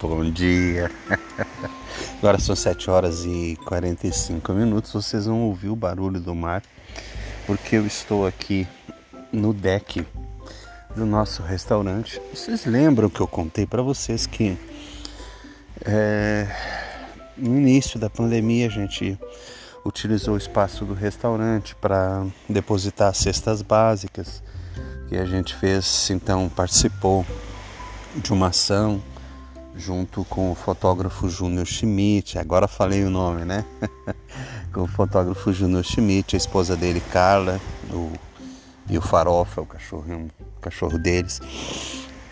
Bom dia. Agora são 7 horas e 45 minutos. Vocês vão ouvir o barulho do mar, porque eu estou aqui no deck do nosso restaurante. Vocês lembram que eu contei para vocês que é, no início da pandemia a gente utilizou o espaço do restaurante para depositar cestas básicas que a gente fez, então participou de uma ação junto com o fotógrafo Júnior Schmidt, agora falei o nome, né? com o fotógrafo Júnior Schmidt, a esposa dele, Carla, o, e o Farofa, o cachorro, o cachorro deles.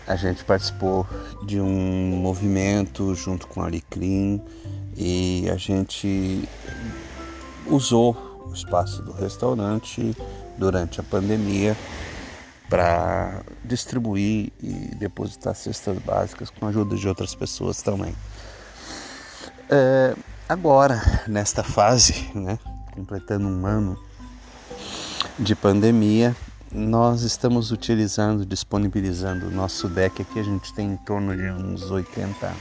A gente participou de um movimento junto com a Alecrim e a gente usou o espaço do restaurante durante a pandemia para distribuir e depositar cestas básicas com a ajuda de outras pessoas também. É, agora, nesta fase, né, completando um ano de pandemia, nós estamos utilizando, disponibilizando o nosso deck aqui. A gente tem em torno de uns 80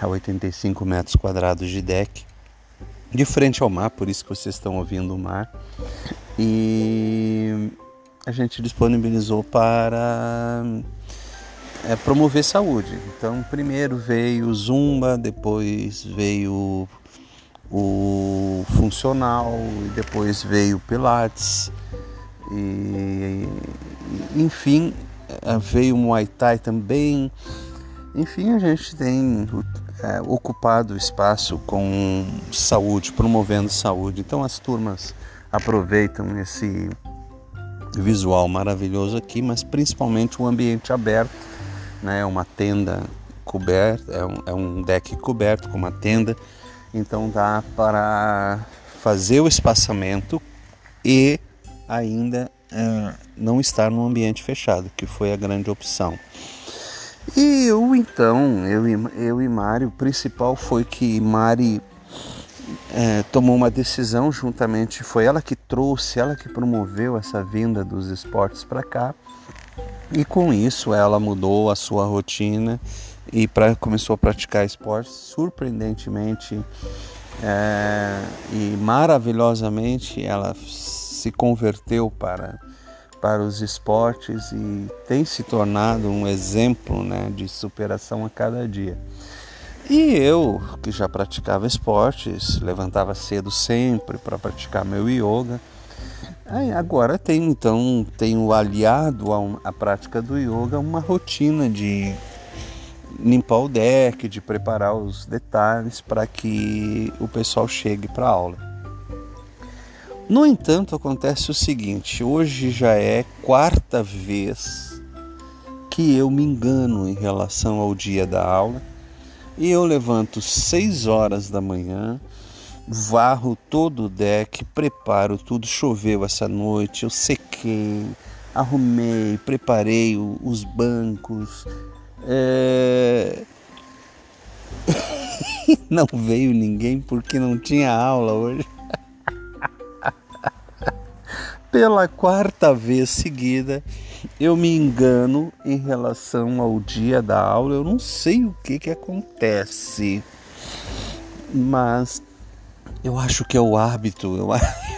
a 85 metros quadrados de deck, de frente ao mar, por isso que vocês estão ouvindo o mar. E a gente disponibilizou para é, promover saúde. Então, primeiro veio o Zumba, depois veio o funcional, e depois veio o Pilates, e, enfim, é, veio o Muay Thai também. Enfim, a gente tem é, ocupado o espaço com saúde, promovendo saúde. Então, as turmas aproveitam esse visual maravilhoso aqui, mas principalmente o ambiente aberto, né? Uma tenda coberta, é um, é um deck coberto com uma tenda, então dá para fazer o espaçamento e ainda é, não estar no ambiente fechado, que foi a grande opção. E eu então, eu, eu e Mari, o principal foi que Mari é, tomou uma decisão juntamente, foi ela que trouxe, ela que promoveu essa vinda dos esportes para cá. E com isso ela mudou a sua rotina e pra, começou a praticar esportes surpreendentemente é, e maravilhosamente ela se converteu para, para os esportes e tem se tornado um exemplo né, de superação a cada dia. E eu, que já praticava esportes, levantava cedo sempre para praticar meu yoga. Aí agora tenho então tenho aliado à prática do yoga uma rotina de limpar o deck, de preparar os detalhes para que o pessoal chegue para a aula. No entanto, acontece o seguinte: hoje já é quarta vez que eu me engano em relação ao dia da aula e eu levanto 6 horas da manhã, varro todo o deck, preparo tudo. Choveu essa noite, eu sequei, arrumei, preparei os bancos. É... não veio ninguém porque não tinha aula hoje. Pela quarta vez seguida, eu me engano em relação ao dia da aula. Eu não sei o que, que acontece, mas eu acho que é o hábito. Eu,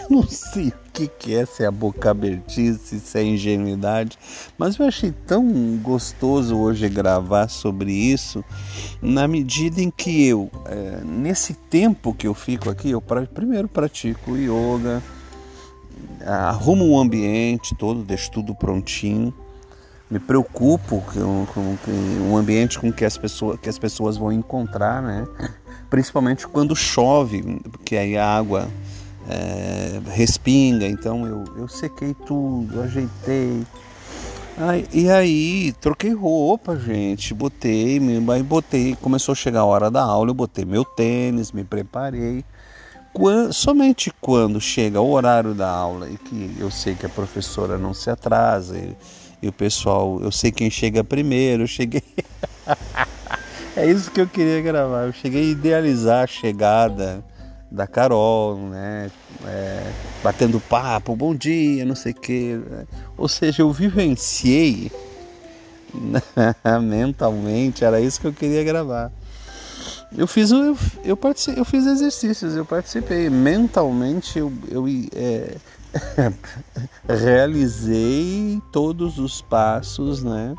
não sei o que, que é, se é a boca abertice, se é ingenuidade, mas eu achei tão gostoso hoje gravar sobre isso, na medida em que eu, é, nesse tempo que eu fico aqui, eu primeiro pratico yoga arrumo um ambiente todo, deixo tudo prontinho. Me preocupo com, com, com um ambiente com que as pessoas que as pessoas vão encontrar, né? principalmente quando chove, porque aí a água é, respinga, então eu, eu sequei tudo, ajeitei. Aí, e aí troquei roupa, gente, botei, me, botei, começou a chegar a hora da aula, eu botei meu tênis, me preparei. Somente quando chega o horário da aula e que eu sei que a professora não se atrasa e, e o pessoal, eu sei quem chega primeiro, eu cheguei. é isso que eu queria gravar. Eu cheguei a idealizar a chegada da Carol, né? É, batendo papo, bom dia, não sei o quê. Ou seja, eu vivenciei mentalmente, era isso que eu queria gravar. Eu fiz, eu, eu, eu fiz exercícios, eu participei. Mentalmente eu, eu é, realizei todos os passos, né?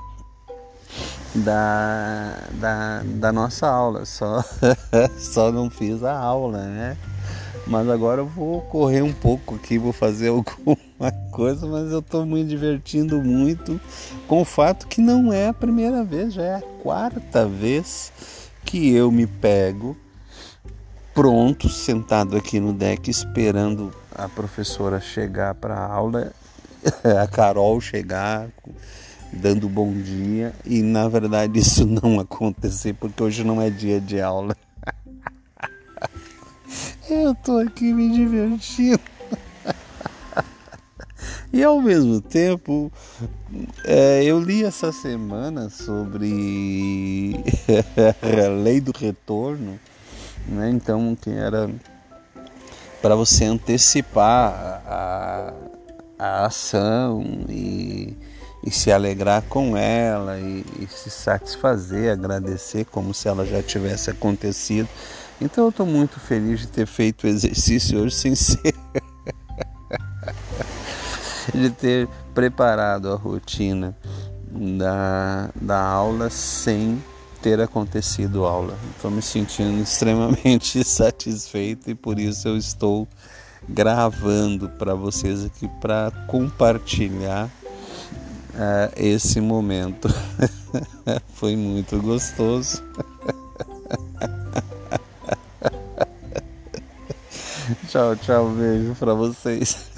da, da, da nossa aula, só, só não fiz a aula, né? Mas agora eu vou correr um pouco aqui, vou fazer alguma coisa, mas eu estou me divertindo muito com o fato que não é a primeira vez, já é a quarta vez que eu me pego pronto, sentado aqui no deck, esperando a professora chegar para a aula, a Carol chegar dando bom dia e na verdade isso não acontecer porque hoje não é dia de aula. Eu tô aqui me divertindo. E ao mesmo tempo, é, eu li essa semana sobre a lei do retorno, né? Então que era para você antecipar a, a ação e e se alegrar com ela e, e, se satisfazer, agradecer como se ela já tivesse acontecido. Então eu estou muito feliz de ter feito o exercício hoje sem ser. de ter preparado a rotina da, da aula sem ter acontecido aula. Estou me sentindo extremamente satisfeito e por isso eu estou gravando para vocês aqui para compartilhar uh, esse momento. Foi muito gostoso. tchau, tchau, beijo para vocês.